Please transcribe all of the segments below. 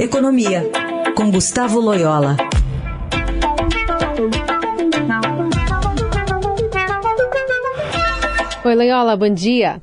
Economia, com Gustavo Loyola. Oi, Loyola, bom dia.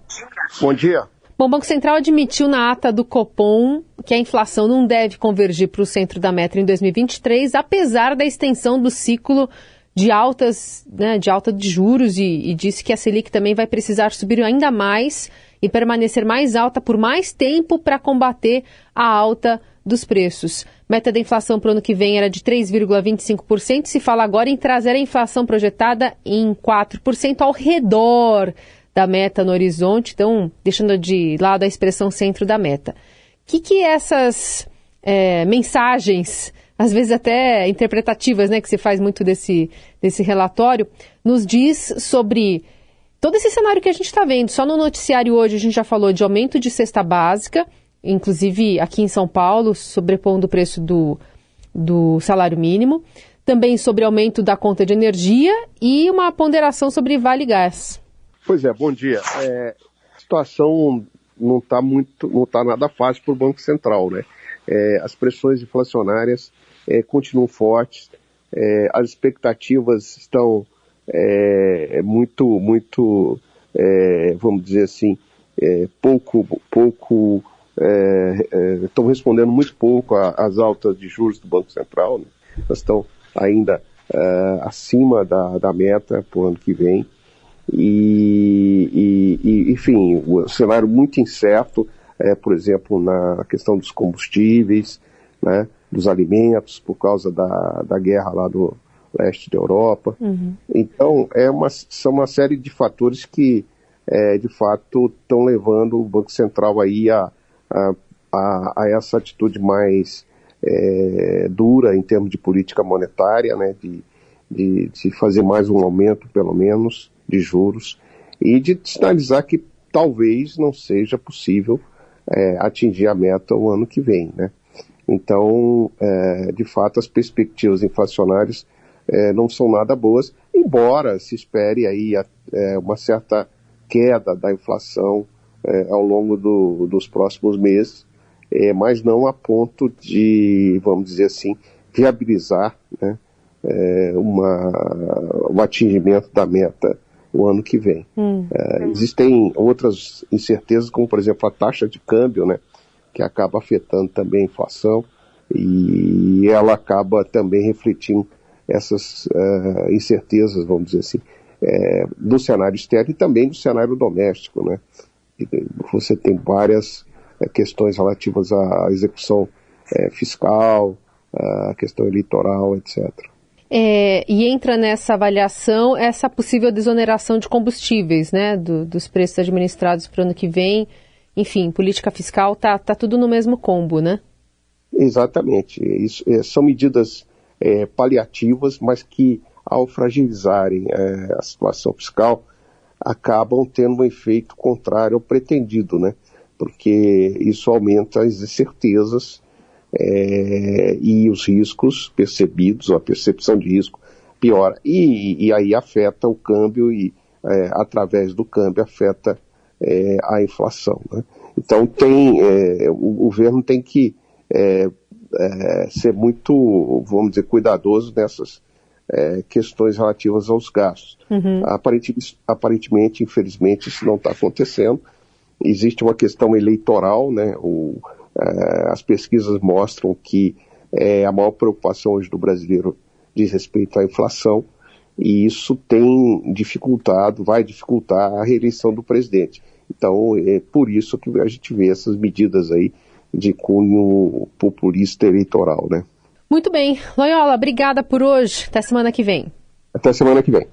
Bom dia. Bom, o Banco Central admitiu na ata do Copom que a inflação não deve convergir para o centro da meta em 2023, apesar da extensão do ciclo de altas, né, de alta de juros e, e disse que a Selic também vai precisar subir ainda mais e permanecer mais alta por mais tempo para combater a alta dos preços. Meta da inflação para o ano que vem era de 3,25%. Se fala agora em trazer a inflação projetada em 4% ao redor da meta no horizonte, então deixando de lado a expressão centro da meta. O que, que essas é, mensagens, às vezes até interpretativas, né, que se faz muito desse, desse relatório, nos diz sobre todo esse cenário que a gente está vendo. Só no noticiário hoje a gente já falou de aumento de cesta básica, inclusive aqui em São Paulo, sobrepondo o preço do, do salário mínimo. Também sobre aumento da conta de energia e uma ponderação sobre Vale Gás. Pois é, bom dia. É, a situação não está muito, não está nada fácil para o Banco Central, né? É, as pressões inflacionárias é, continuam fortes, é, as expectativas estão é, muito, muito, é, vamos dizer assim, é, pouco, pouco, estão respondendo muito pouco às altas de juros do Banco Central. Né? Elas estão ainda acima da, da meta para o ano que vem. E, e, enfim, o cenário muito incerto, é, por exemplo, na questão dos combustíveis, né, dos alimentos, por causa da, da guerra lá do, leste da Europa. Uhum. Então, é uma, são uma série de fatores que, é, de fato, estão levando o Banco Central aí a, a, a, essa atitude mais é, dura em termos de política monetária, né, de, de, de, fazer mais um aumento, pelo menos, de juros, e de sinalizar que talvez não seja possível é, atingir a meta o ano que vem. Né? Então, é, de fato, as perspectivas inflacionárias é, não são nada boas, embora se espere aí a, é, uma certa queda da inflação é, ao longo do, dos próximos meses, é, mas não a ponto de, vamos dizer assim, viabilizar né, é, uma, o atingimento da meta o ano que vem. Hum. É, existem outras incertezas, como por exemplo a taxa de câmbio, né, que acaba afetando também a inflação e ela acaba também refletindo essas uh, incertezas, vamos dizer assim, é, do cenário externo e também do cenário doméstico, né? Você tem várias é, questões relativas à execução é, fiscal, à questão eleitoral, etc. É, e entra nessa avaliação essa possível desoneração de combustíveis, né, do, dos preços administrados para o ano que vem. Enfim, política fiscal tá, tá tudo no mesmo combo, né? Exatamente. Isso, é, são medidas paliativas, mas que, ao fragilizarem a situação fiscal, acabam tendo um efeito contrário ao pretendido, né? Porque isso aumenta as incertezas é, e os riscos percebidos, a percepção de risco piora. E, e aí afeta o câmbio e, é, através do câmbio, afeta é, a inflação. Né? Então tem, é, o governo tem que é, é, ser muito, vamos dizer, cuidadoso nessas é, questões relativas aos gastos. Uhum. Aparentemente, aparentemente, infelizmente, isso não está acontecendo. Existe uma questão eleitoral, né? O, é, as pesquisas mostram que é, a maior preocupação hoje do brasileiro diz respeito à inflação, e isso tem dificultado, vai dificultar a reeleição do presidente. Então, é por isso que a gente vê essas medidas aí de cunho populista eleitoral, né? Muito bem. Loyola, obrigada por hoje. Até semana que vem. Até semana que vem.